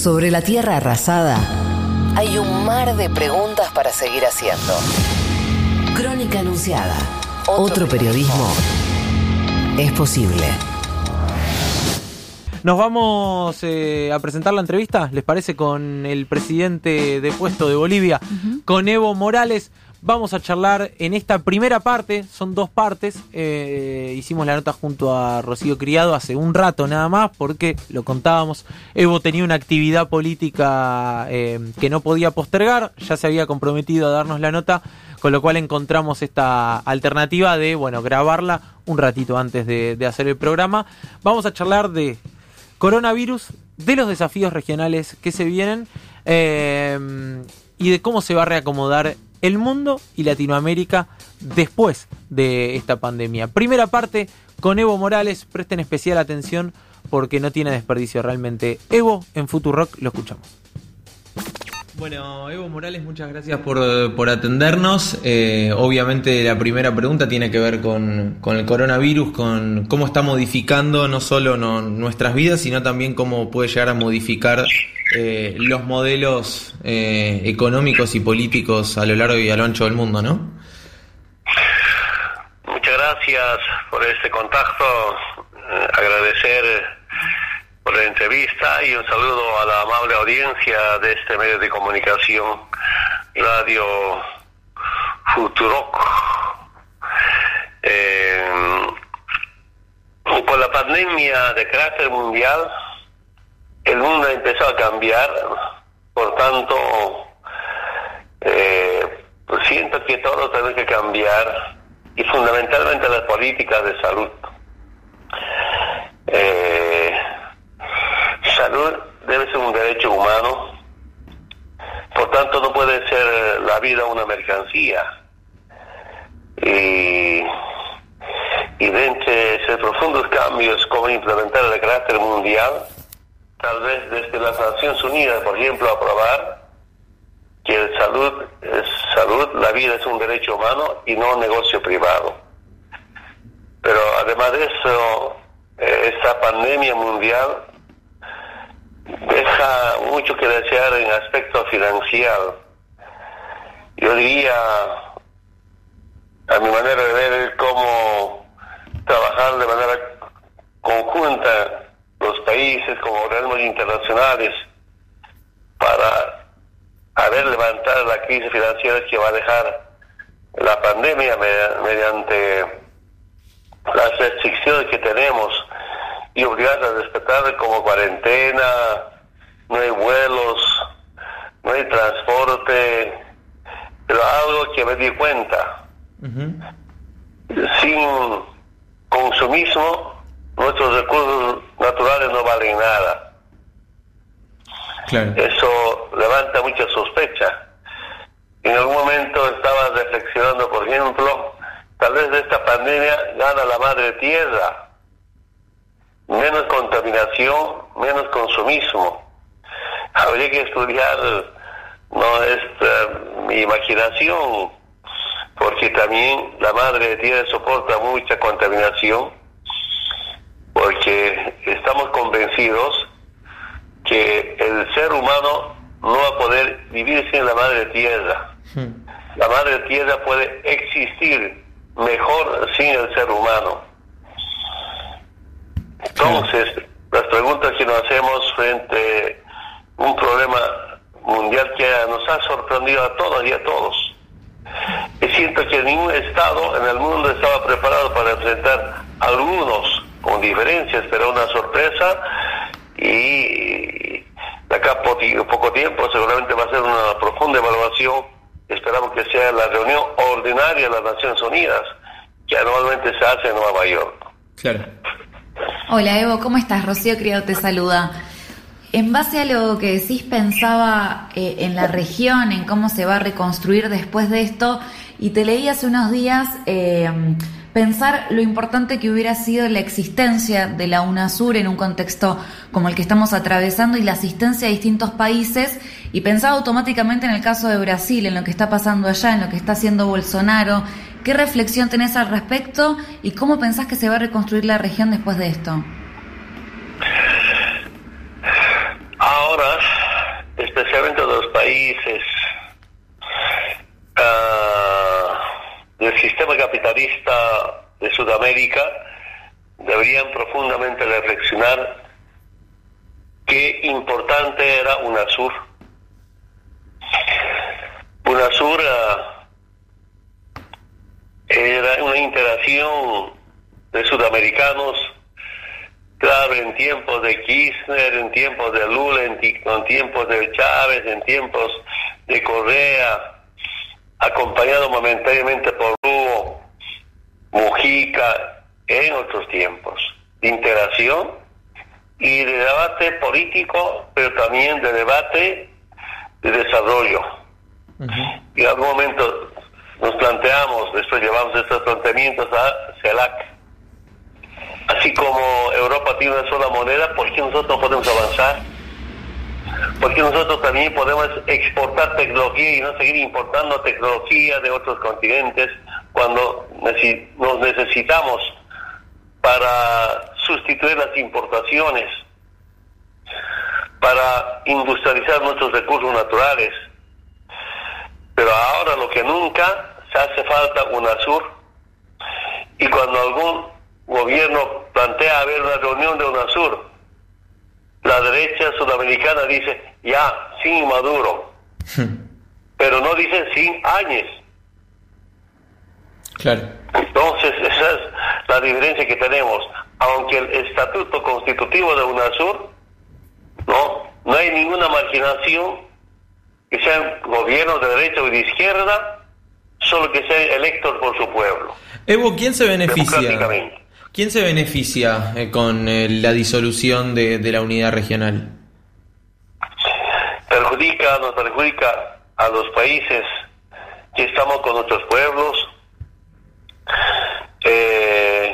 Sobre la tierra arrasada hay un mar de preguntas para seguir haciendo. Crónica Anunciada. Otro, periodismo es posible. Nos vamos eh, a presentar la entrevista, ¿les parece? Con el presidente de puesto de Bolivia, con Evo Morales. Vamos a charlar en esta primera parte, son dos partes. eh, hicimos la nota junto a Rocío Criado hace un rato nada más, porque lo contábamos. Evo tenía una actividad política eh, que no podía postergar, ya se había comprometido a darnos la nota, con lo cual encontramos esta alternativa de, bueno, grabarla un ratito antes de, hacer el programa. Vamos a charlar de coronavirus, de los desafíos regionales que se vienen eh, y de cómo se va a reacomodar el mundo y Latinoamérica después de esta pandemia. Primera parte con Evo Morales, presten especial atención porque no tiene desperdicio realmente. Evo en Futurock, lo escuchamos. Bueno, Evo Morales, muchas gracias por, por atendernos. Eh, obviamente la primera pregunta tiene que ver con, con el coronavirus, con cómo está modificando no solo no- nuestras vidas, sino también cómo puede llegar a modificar eh, los modelos eh, económicos y políticos a lo largo y a lo ancho del mundo, ¿no? Muchas gracias por este contacto, eh, agradecer por la entrevista y un saludo a la amable audiencia de este medio de comunicación, Radio Futuroc. Eh, por la pandemia de carácter mundial, el mundo empezó a cambiar, por tanto, eh, pues siento que todo tiene que cambiar y fundamentalmente las políticas de salud. Eh, salud debe ser un derecho humano, por tanto no puede ser la vida una mercancía. Y, y de entre esos profundos cambios como implementar el carácter mundial, tal vez desde las Naciones Unidas, por ejemplo, aprobar que el salud es salud, la vida es un derecho humano y no un negocio privado. Pero además de eso, eh, esta pandemia mundial deja mucho que desear en aspecto financiero. Yo diría, a mi manera de ver, cómo trabajar de manera conjunta los países como organismos para haber levantado la crisis financiera que va a dejar la pandemia me- mediante las restricciones que tenemos y obligar a respetar como cuarentena, no hay vuelos, no hay transporte, pero algo que me di cuenta, sin consumismo nuestros recursos naturales no valen nada. Eso levanta mucha sospecha. En algún momento estaba reflexionando, por ejemplo, tal vez de esta pandemia gana la madre tierra. Menos contaminación, menos consumismo. Habría que estudiar, no es eh, mi imaginación, porque también la madre tierra soporta mucha contaminación, porque estamos convencidos que el ser humano no va a poder vivir sin la madre tierra. La madre tierra puede existir mejor sin el ser humano. Entonces, las preguntas que nos hacemos frente a un problema mundial que nos ha sorprendido a todos y a todos. Y siento que ningún Estado en el mundo estaba preparado para enfrentar algunos con diferencias, pero una sorpresa y de acá a po- poco tiempo seguramente va a ser una profunda evaluación. Esperamos que sea la reunión ordinaria de las Naciones Unidas, que anualmente se hace en Nueva York. Claro. Hola Evo, ¿cómo estás? Rocío Criado te saluda. En base a lo que decís, pensaba eh, en la región, en cómo se va a reconstruir después de esto, y te leí hace unos días eh, pensar lo importante que hubiera sido la existencia de la UNASUR en un contexto como el que estamos atravesando y la asistencia a distintos países, y pensaba automáticamente en el caso de Brasil, en lo que está pasando allá, en lo que está haciendo Bolsonaro. ¿Qué reflexión tenés al respecto y cómo pensás que se va a reconstruir la región después de esto? Ahora, especialmente los países ah, del sistema capitalista de Sudamérica, deberían profundamente reflexionar qué importante era UNASUR. UNASUR ah, era una interacción de sudamericanos Claro, en tiempos de Kirchner, en tiempos de Lula, en, tiempos de Chávez, en tiempos de Correa, acompañado momentáneamente por Lugo, Mujica, en otros tiempos, de interacción y de debate político, pero también de debate de desarrollo. Y en algún momento nos planteamos, después llevamos estos planteamientos a CELAC, Así como Europa tiene una sola moneda, ¿por qué nosotros no podemos avanzar? ¿Por qué nosotros también podemos exportar tecnología y no seguir importando tecnología de otros continentes cuando nos necesitamos para sustituir las importaciones, para industrializar nuestros recursos naturales? Pero ahora lo que nunca se hace falta UNASUR y cuando algún gobierno plantea haber una reunión de UNASUR. La derecha sudamericana dice, ya, sin Maduro. Pero no dicen sin Áñez. Claro. Entonces, esa es la diferencia que tenemos. Aunque el estatuto constitutivo de UNASUR, no, no hay ninguna marginación que sean gobiernos de derecha o de izquierda, solo que sean electos por su pueblo. Evo, ¿quién se beneficia? ¿Quién se beneficia eh, con eh, la disolución de, la unidad regional? Perjudica, nos perjudica a los países que estamos con nuestros pueblos. Eh,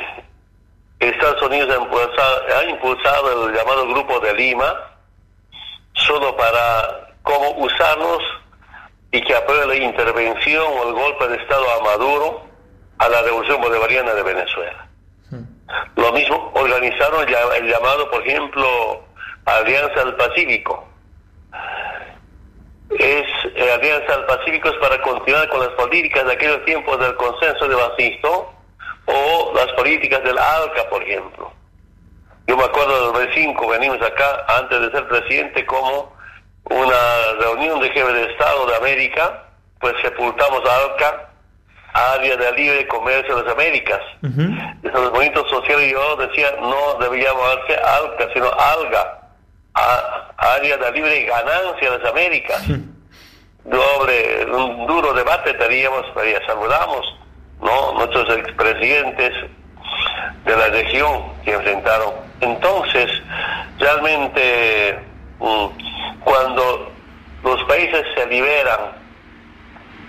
Estados Unidos ha impulsado, ha impulsado el llamado Grupo de Lima solo para cómo usarnos y que apruebe la intervención o el golpe de Estado a Maduro a la revolución bolivariana de Venezuela. Lo mismo organizaron el llamado, por ejemplo, Alianza del Pacífico. Es eh, Alianza del Pacífico es para continuar con las políticas de aquellos tiempos del consenso de Basisto o las políticas del ALCA, por ejemplo. Yo me acuerdo del B5, venimos acá antes de ser presidente como una reunión de jefes de Estado de América, pues sepultamos a ALCA área de libre comercio de las Américas. Uh -huh. Movimientos sociales yo decía no debería llamarse ALCA, sino ALGA, área de libre ganancia de las Américas. Doble, un duro debate teníamos, ya saludamos, ¿no? Nuestros expresidentes de la región que enfrentaron. Entonces, realmente, mm, cuando los países se liberan,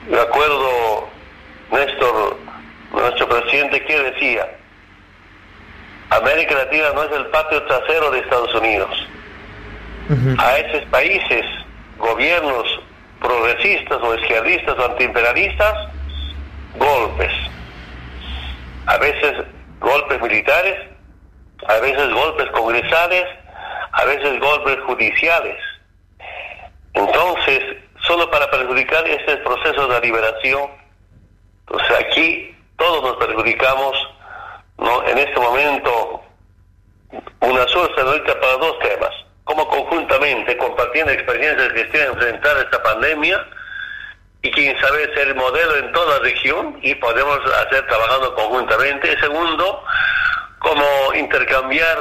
de acuerdo Néstor, nuestro presidente, ¿qué decía? América Latina no es el patio trasero de Estados Unidos. A esos países, gobiernos progresistas o izquierdistas o antiimperialistas, golpes. A veces golpes militares, a veces golpes congresales, a veces golpes judiciales. Entonces, solo para perjudicar ese proceso de liberación entonces aquí todos nos perjudicamos, ¿no? En este momento, una sola para dos temas, como conjuntamente, compartiendo experiencias que estén enfrentar esta pandemia, y quién sabe ser modelo en toda la región y podemos hacer trabajando conjuntamente. Segundo, como intercambiar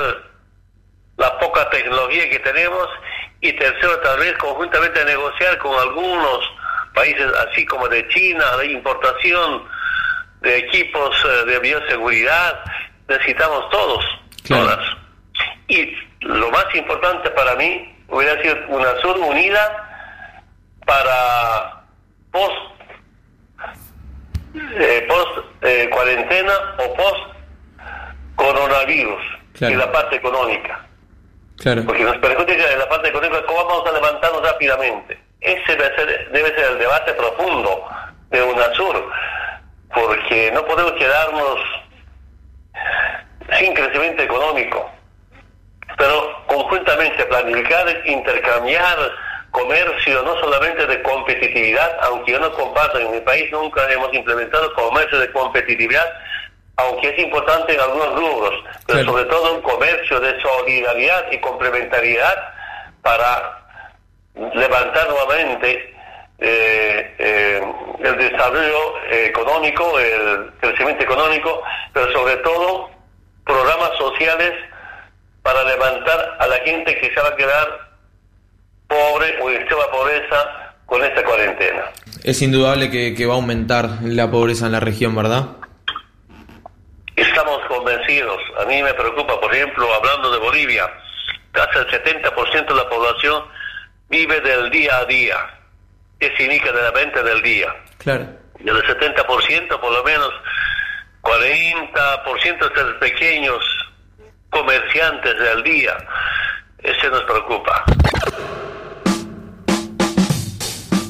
la poca tecnología que tenemos y tercero, tal vez conjuntamente negociar con algunos países así como de China, de importación de equipos eh, de bioseguridad, necesitamos todos, todas. Y lo más importante para mí hubiera sido una sur unida para post eh, post eh, cuarentena o post coronavirus en la parte económica. Porque nos perjudica en la parte económica cómo vamos a levantarnos rápidamente. Ese debe ser, debe ser el debate profundo de UNASUR, porque no podemos quedarnos sin crecimiento económico, pero conjuntamente planificar, intercambiar comercio no solamente de competitividad, aunque yo no comparto, en mi país nunca hemos implementado comercio de competitividad, aunque es importante en algunos rubros, pero sobre todo un comercio de solidaridad y complementariedad para levantar nuevamente eh, eh, el desarrollo económico, el crecimiento económico, pero sobre todo programas sociales para levantar a la gente que se va a quedar pobre o en extrema pobreza con esta cuarentena. Es indudable que, va a aumentar la pobreza en la región, ¿verdad? Estamos convencidos. A mí me preocupa, por ejemplo, hablando de Bolivia, casi el 70% de la población vive del día a día. ¿Qué significa de la venta del día? Claro. Del 70%, por lo menos 40% de los pequeños comerciantes del día. Ese nos preocupa.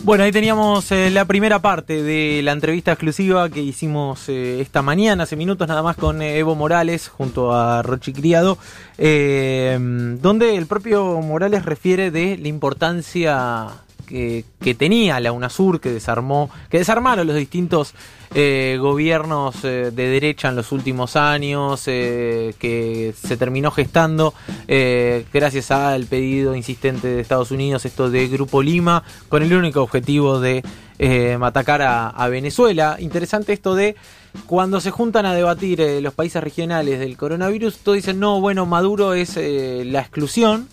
Bueno, ahí teníamos eh, la primera parte de la entrevista exclusiva que hicimos eh, esta mañana, hace minutos nada más, con eh, Evo Morales junto a Rochi Criado, donde el propio Morales refiere de la importancia que, tenía la UNASUR, que desarmó, que desarmaron los distintos eh, gobiernos eh, de derecha en los últimos años, eh, que se terminó gestando gracias al pedido insistente de Estados Unidos, esto de Grupo Lima, con el único objetivo de atacar a, Venezuela. Interesante esto de cuando se juntan a debatir los países regionales del coronavirus, todos dicen, no, bueno, Maduro es la exclusión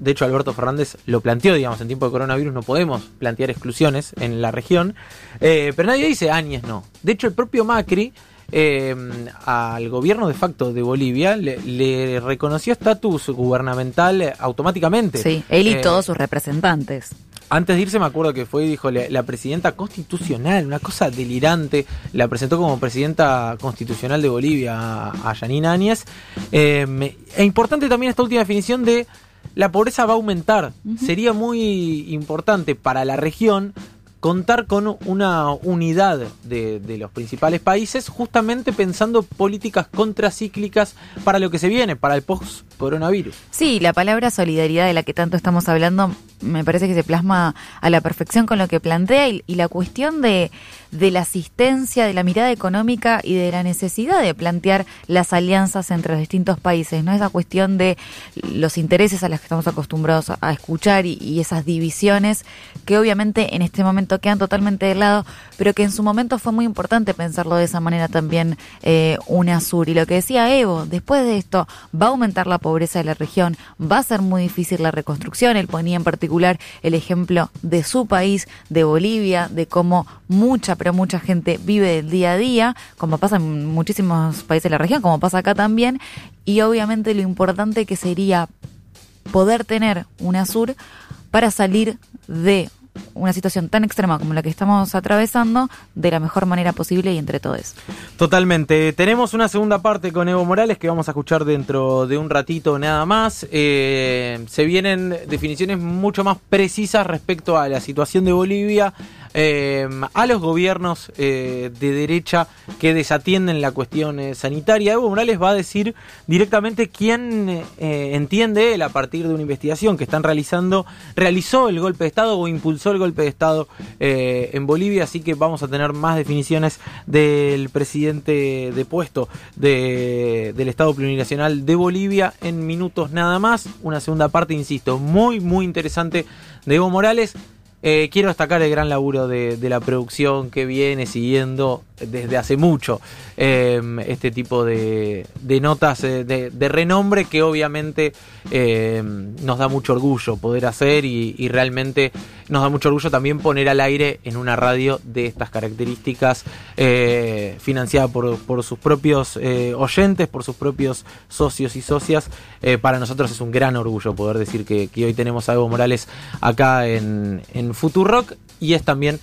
de hecho, Alberto Fernández lo planteó, digamos, en tiempo de coronavirus no podemos plantear exclusiones en la región, eh, pero nadie dice Áñez no. De hecho, el propio Macri eh, al gobierno de facto de Bolivia le, reconoció estatus gubernamental automáticamente. Sí, él y eh, todos sus representantes. Antes de irse me acuerdo que fue, dijo, la, presidenta constitucional, una cosa delirante, la presentó como presidenta constitucional de Bolivia a, a Yanine Áñez. e importante también esta última definición de la pobreza va a aumentar. Sería muy importante para la región contar con una unidad de, los principales países, justamente pensando políticas contracíclicas para lo que se viene, para el post-coronavirus. Sí, la palabra solidaridad de la que tanto estamos hablando me parece que se plasma a la perfección con lo que plantea y, la cuestión de, de, la asistencia, de la mirada económica y de la necesidad de plantear las alianzas entre los distintos países, ¿no? Esa cuestión de los intereses a los que estamos acostumbrados a, escuchar y, y esas divisiones que obviamente en este momento quedan totalmente de lado, pero que en su momento fue muy importante pensarlo de esa manera también eh, UNASUR. Y lo que decía Evo, después de esto va a aumentar la pobreza de la región, va a ser muy difícil la reconstrucción. Él ponía en particular el ejemplo de su país, de Bolivia, de cómo mucha, pero mucha gente vive del día a día, como pasa en muchísimos países de la región, como pasa acá también. Y obviamente lo importante que sería poder tener UNASUR para salir de una situación tan extrema como la que estamos atravesando de la mejor manera posible y entre todos. Totalmente. Tenemos una segunda parte con Evo Morales que vamos a escuchar dentro de un ratito nada más. Eh, se vienen definiciones mucho más precisas respecto a la situación de Bolivia eh, a los gobiernos eh, de derecha que desatienden la cuestión eh, sanitaria. Evo Morales va a decir directamente quién entiende él a partir de una investigación que están realizando, realizó el golpe de Estado o impulsó el golpe de Estado en Bolivia, así que vamos a tener más definiciones del presidente de puesto del Estado Plurinacional de Bolivia en minutos nada más. Una segunda parte, insisto, muy, muy interesante de Evo Morales. Eh, quiero destacar el gran laburo de, la producción que viene siguiendo desde hace mucho em, este tipo de, notas eh, de, renombre que obviamente em, nos da mucho orgullo poder hacer y, realmente nos da mucho orgullo también poner al aire en una radio de estas características eh, financiada por, sus propios eh, oyentes, por sus propios socios y socias. para nosotros es un gran orgullo poder decir que, hoy tenemos a Evo Morales acá en, en Futurock y es también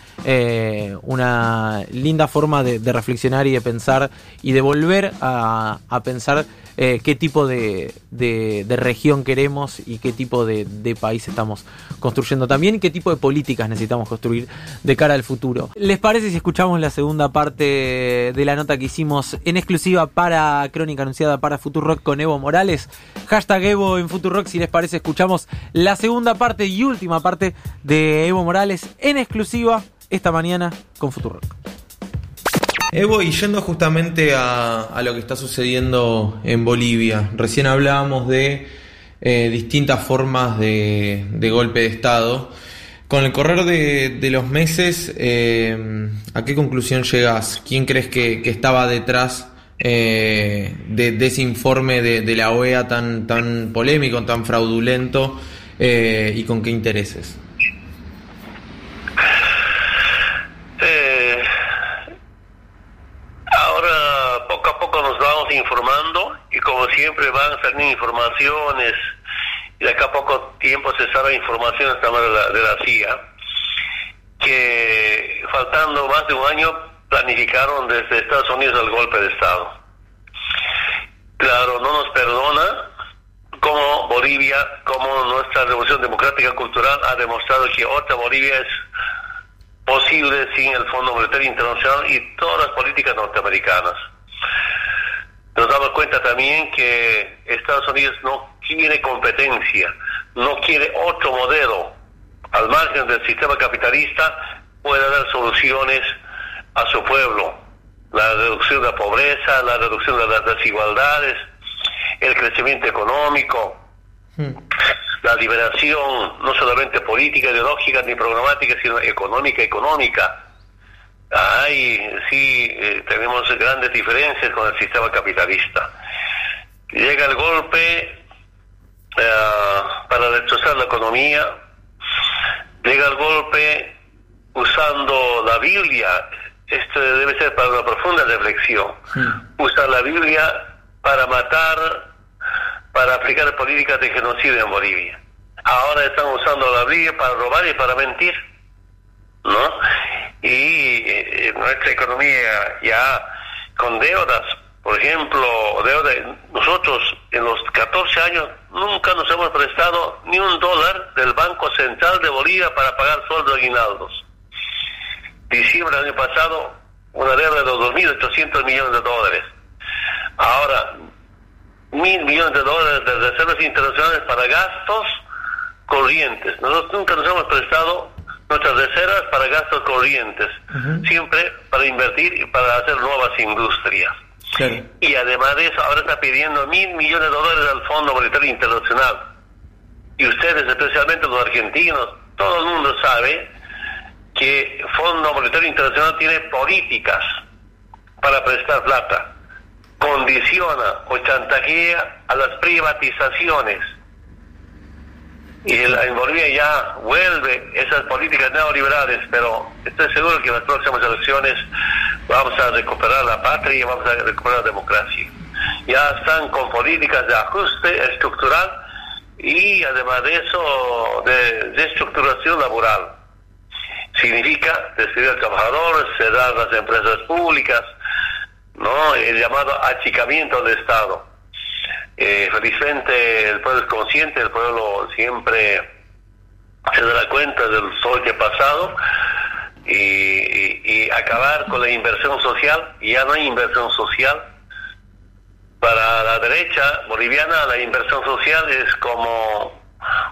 una linda forma de, reflexionar y de pensar y de volver a, pensar eh, qué tipo de, región queremos y qué tipo de, país estamos construyendo también y qué tipo de políticas necesitamos construir de cara al futuro. ¿Les parece si escuchamos la segunda parte de la nota que hicimos en exclusiva para Crónica Anunciada para Futurock con Evo Morales? Hashtag Evo en Futurock, si les parece, escuchamos la segunda parte y última parte de Evo Morales en exclusiva esta mañana con Futurock. Evo, y yendo justamente a, lo que está sucediendo en Bolivia, recién hablábamos de eh, distintas formas de, golpe de Estado. Con el correr de, los meses, eh, ¿a qué conclusión llegas? ¿Quién crees que, estaba detrás eh, de, ese informe de, la OEA tan, tan polémico, tan fraudulento y con qué intereses? informando y como siempre van saliendo informaciones y de acá a poco tiempo se sabe informaciones también de la, de la CIA que faltando más de un año planificaron desde Estados Unidos el golpe de Estado. Claro, no nos perdona como Bolivia, como nuestra revolución democrática cultural ha demostrado que otra Bolivia es posible sin el Fondo Monetario Internacional y todas las políticas norteamericanas. Nos damos cuenta también que Estados Unidos no quiere competencia, no quiere otro modelo al margen del sistema capitalista pueda dar soluciones a su pueblo. La reducción de la pobreza, la reducción de las desigualdades, el crecimiento económico, hmm. la liberación no solamente política, ideológica ni programática, sino económica, económica Ahí sí eh, tenemos grandes diferencias con el sistema capitalista. Llega el golpe eh, para destrozar la economía, llega el golpe usando la Biblia, esto debe ser para una profunda reflexión, usa la Biblia para matar, para aplicar políticas de genocidio en Bolivia. Ahora están usando la Biblia para robar y para mentir, ¿no? y eh, nuestra economía ya con deudas, por ejemplo, deuda, nosotros en los 14 años nunca nos hemos prestado ni un dólar del Banco Central de Bolivia para pagar sueldos aguinaldos. Diciembre del año pasado, una deuda de 2.800 millones de dólares. Ahora, mil millones de dólares de reservas internacionales para gastos corrientes. Nosotros nunca nos hemos prestado nuestras reservas para gastos corrientes, siempre para invertir y para hacer nuevas industrias. Y además de eso, ahora está pidiendo mil millones de dólares al Fondo Monetario Internacional. Y ustedes, especialmente los argentinos, todo el mundo sabe que Fondo Monetario Internacional tiene políticas para prestar plata, condiciona o chantajea a las privatizaciones y en Bolivia ya vuelve esas políticas neoliberales, pero estoy seguro que en las próximas elecciones vamos a recuperar la patria y vamos a recuperar la democracia. Ya están con políticas de ajuste estructural y además de eso de reestructuración laboral. Significa despedir al trabajador, cerrar las empresas públicas, no el llamado achicamiento del Estado. Eh, felizmente el pueblo es consciente, el pueblo siempre se da cuenta del sol que ha pasado y, acabar con la inversión social. Ya no hay inversión social. Para la derecha boliviana la inversión social es como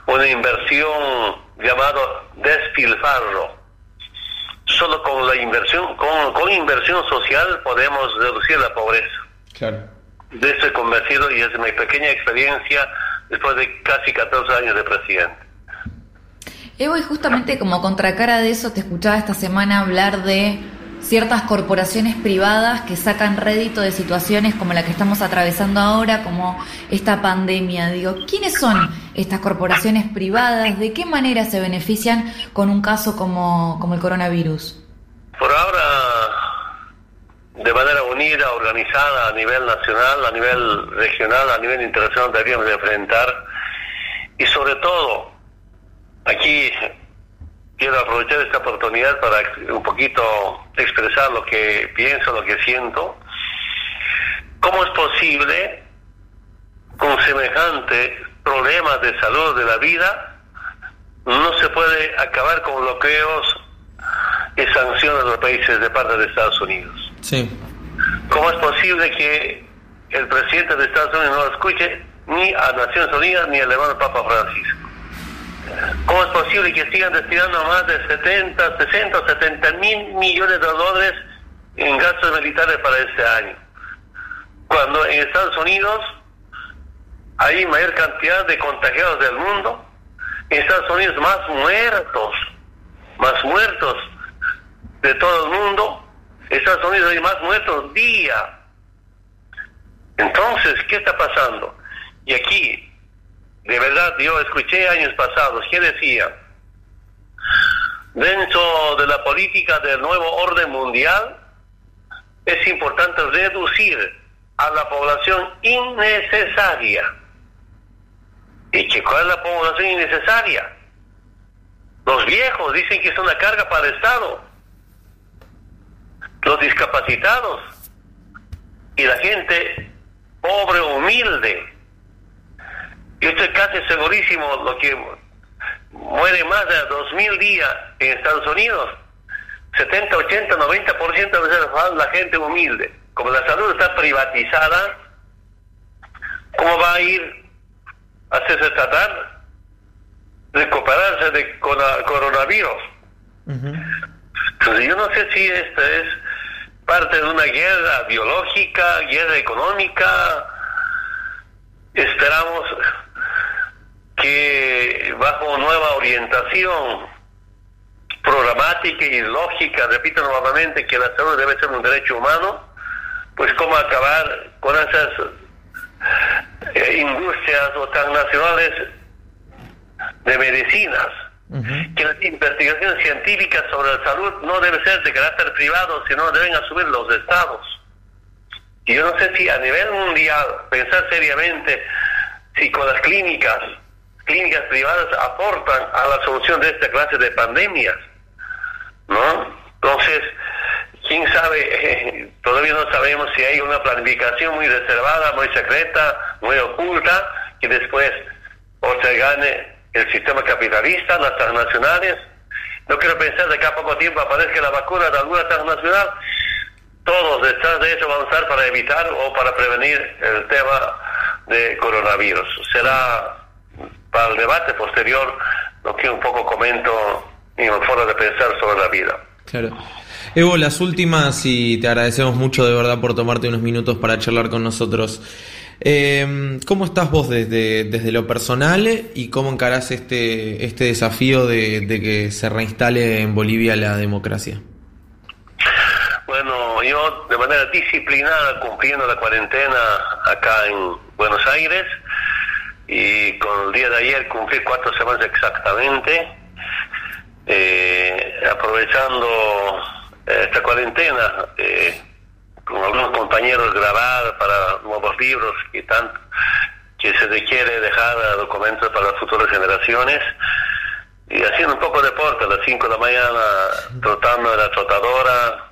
una inversión llamado despilfarro. Solo con la inversión, con, con inversión social podemos reducir la pobreza. Claro de estoy convencido y es mi pequeña experiencia después de casi 14 años de presidente. Evo, y justamente como contracara de eso, te escuchaba esta semana hablar de ciertas corporaciones privadas que sacan rédito de situaciones como la que estamos atravesando ahora, como esta pandemia. Digo, ¿quiénes son estas corporaciones privadas? ¿De qué manera se benefician con un caso como, como el coronavirus? Por ahora de manera unida, organizada a nivel nacional, a nivel regional, a nivel internacional deberíamos enfrentar. Y sobre todo, aquí quiero aprovechar esta oportunidad para un poquito expresar lo que pienso, lo que siento. ¿Cómo es posible con semejante problemas de salud de la vida, no se puede acabar con bloqueos y sanciones a los países de parte de Estados Unidos. Sí. ¿Cómo es posible que el presidente de Estados Unidos no escuche ni a Naciones Unidas ni al hermano Papa Francisco? ¿Cómo es posible que sigan destinando más de 70, 60, 70 mil millones de dólares en gastos militares para este año? Cuando en Estados Unidos hay mayor cantidad de contagiados del mundo, en Estados Unidos más muertos, más muertos de todo el mundo, Estados Unidos hay más muertos día. Entonces, ¿qué está pasando? Y aquí, de verdad, yo escuché años pasados que decía, dentro de la política del nuevo orden mundial, es importante reducir a la población innecesaria. ¿Y que cuál es la población innecesaria? Los viejos dicen que es una carga para el Estado. Los discapacitados. Y la gente pobre, humilde. Yo estoy casi segurísimo lo que muere más de 2.000 días en Estados Unidos. 70, 80, 90% de veces la gente humilde. Como la salud está privatizada, ¿cómo va a ir a hacerse tratar? Recuperarse de coronavirus. Entonces yo no sé si esta es parte de una guerra biológica, guerra económica. Esperamos que bajo nueva orientación programática y lógica, repito nuevamente que la salud debe ser un derecho humano, pues cómo acabar con esas eh, industrias o transnacionales de medicinas, que las investigaciones científicas sobre la salud no deben ser de carácter privado, sino deben asumir los estados. Y yo no sé si a nivel mundial pensar seriamente si con las clínicas, clínicas privadas aportan a la solución de esta clase de pandemias, ¿no? Entonces, quién sabe, todavía no sabemos si hay una planificación muy reservada, muy secreta, muy oculta, que después o se gane el sistema capitalista, las transnacionales. No quiero pensar de que a poco tiempo aparezca la vacuna de alguna transnacional. Todos detrás de eso van a usar para evitar o para prevenir el tema de coronavirus. Será para el debate posterior lo que un poco comento en foro de pensar sobre la vida. Claro. Evo, las últimas y te agradecemos mucho de verdad por tomarte unos minutos para charlar con nosotros. Eh, ¿Cómo estás vos desde, desde lo personal y cómo encarás este, este desafío de, que se reinstale en Bolivia la democracia? Bueno, yo de manera disciplinada cumpliendo la cuarentena acá en Buenos Aires y con el día de ayer cumplí cuatro semanas exactamente, eh, aprovechando esta cuarentena. Eh, con algunos compañeros grabar para nuevos libros que tanto que se requiere dejar documentos para las futuras generaciones. Y haciendo un poco de deporte a las 5 de la mañana trotando en la trotadora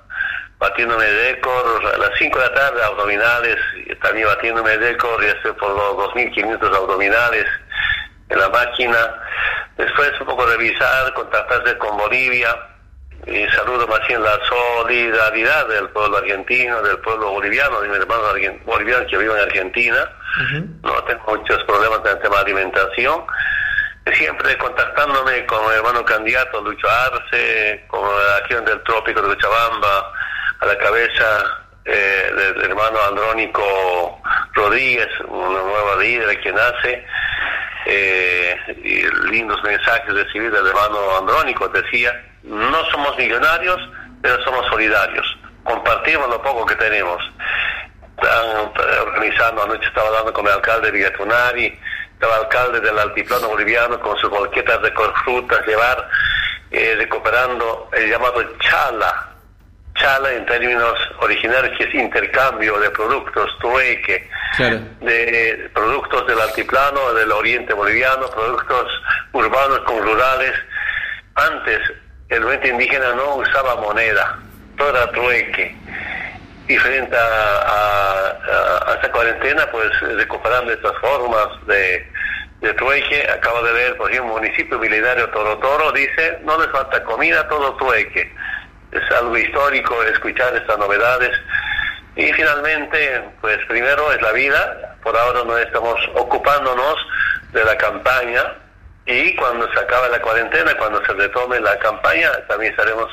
batiéndome récord. A las 5 de la tarde abdominales también batiéndome récord y estoy por los 2.500 abdominales en la máquina. Después un poco revisar contactarse con Bolivia y saludo más bien la solidaridad del pueblo argentino, del pueblo boliviano, de mis hermanos bolivianos que viven en Argentina. No tengo muchos problemas en el tema de alimentación. Siempre contactándome con el hermano candidato Lucho Arce, con la acción del trópico de Cochabamba, a la cabeza eh, del hermano Andrónico Rodríguez, una nueva líder que nace. Eh, y lindos mensajes recibidos del hermano Andrónico, decía no somos millonarios, pero somos solidarios. Compartimos lo poco que tenemos. Están eh, organizando, anoche estaba hablando con el alcalde de Villatunari, estaba el alcalde del altiplano boliviano con sus bolquetas de frutas, llevar, eh, recuperando el llamado chala, chala en términos originarios, que es intercambio de productos, trueque, de productos del altiplano, del oriente boliviano, productos urbanos con rurales. Antes el movimiento indígena no usaba moneda, todo era trueque. y frente a, esta cuarentena, pues recuperando estas formas de, trueque, acabo de ver, por ejemplo, municipio militar Toro Toro dice, no les falta comida, todo trueque. Es algo histórico escuchar estas novedades. Y finalmente, pues primero es la vida, por ahora no estamos ocupándonos de la campaña y cuando se acabe la cuarentena, cuando se retome la campaña, también estaremos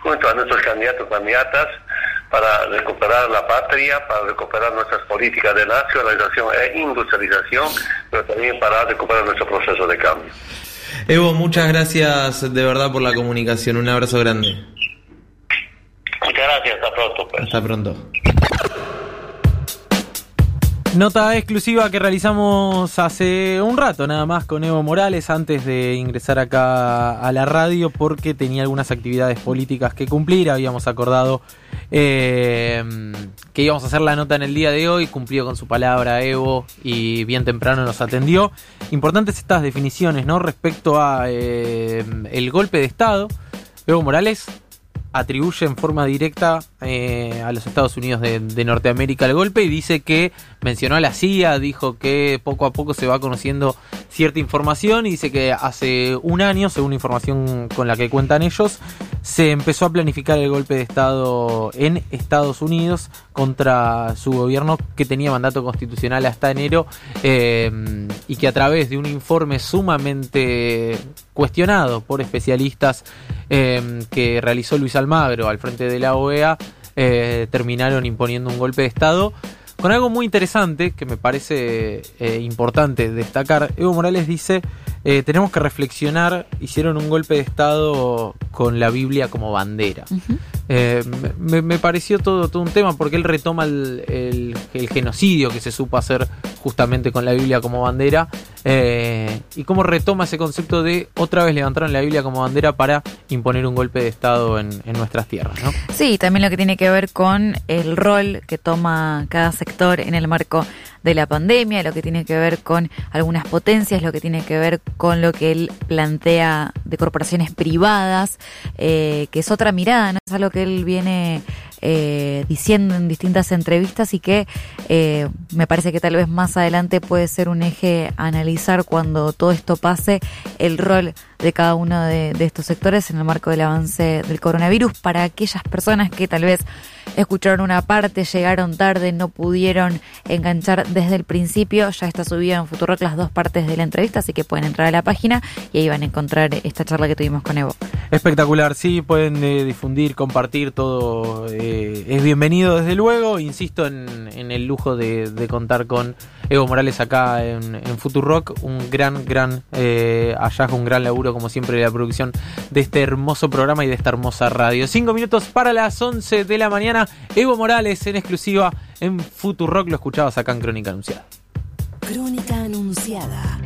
junto a nuestros candidatos, candidatas, para recuperar la patria, para recuperar nuestras políticas de nacionalización e industrialización, pero también para recuperar nuestro proceso de cambio. Evo, muchas gracias de verdad por la comunicación. Un abrazo grande. Muchas gracias, hasta pronto. Pues. Hasta pronto. Nota exclusiva que realizamos hace un rato nada más con Evo Morales antes de ingresar acá a la radio porque tenía algunas actividades políticas que cumplir. Habíamos acordado eh, que íbamos a hacer la nota en el día de hoy. Cumplió con su palabra Evo y bien temprano nos atendió. Importantes estas definiciones ¿no? respecto a eh, el golpe de Estado. Evo Morales atribuye en forma directa eh, a los Estados Unidos de, Norteamérica el golpe y dice que mencionó a la CIA, dijo que poco a poco se va conociendo cierta información y dice que hace un año, según información con la que cuentan ellos, se empezó a planificar el golpe de Estado en Estados Unidos contra su gobierno que tenía mandato constitucional hasta enero eh, y que a través de un informe sumamente cuestionado por especialistas eh, que realizó Luis Almagro al frente de la OEA, eh, terminaron imponiendo un golpe de Estado con algo muy interesante que me parece eh, importante destacar. Evo Morales dice, eh, tenemos que reflexionar, hicieron un golpe de Estado con la Biblia como bandera. Eh, me, pareció todo, todo un tema porque él retoma el, genocidio que se supo hacer justamente con la Biblia como bandera eh, y cómo retoma ese concepto de otra vez levantaron la Biblia como bandera para imponer un golpe de Estado en, nuestras tierras. ¿no? Sí, también lo que tiene que ver con el rol que toma cada sector en el marco de la pandemia, lo que tiene que ver con algunas potencias, lo que tiene que ver con lo que él plantea de corporaciones privadas, eh, que es otra mirada, no es algo que él viene eh, diciendo en distintas entrevistas y que eh, me parece que tal vez más adelante puede ser un eje a analizar cuando todo esto pase el rol de cada uno de, estos sectores en el marco del avance del coronavirus para aquellas personas que tal vez escucharon una parte, llegaron tarde, no pudieron enganchar desde el principio. Ya está subida en Futurock las dos partes de la entrevista, así que pueden entrar a la página y ahí van a encontrar esta charla que tuvimos con Evo. Espectacular, sí, pueden eh, difundir, compartir todo. Eh, es bienvenido desde luego. Insisto en, el lujo de, contar con Evo Morales acá en, en Futurock. Un gran, gran eh, hallazgo, un gran laburo, como siempre, de la producción de este hermoso programa y de esta hermosa radio. Cinco minutos para las once de la mañana. Evo Morales en exclusiva en Futurock. Lo escuchabas acá en Crónica Anunciada. Crónica Anunciada.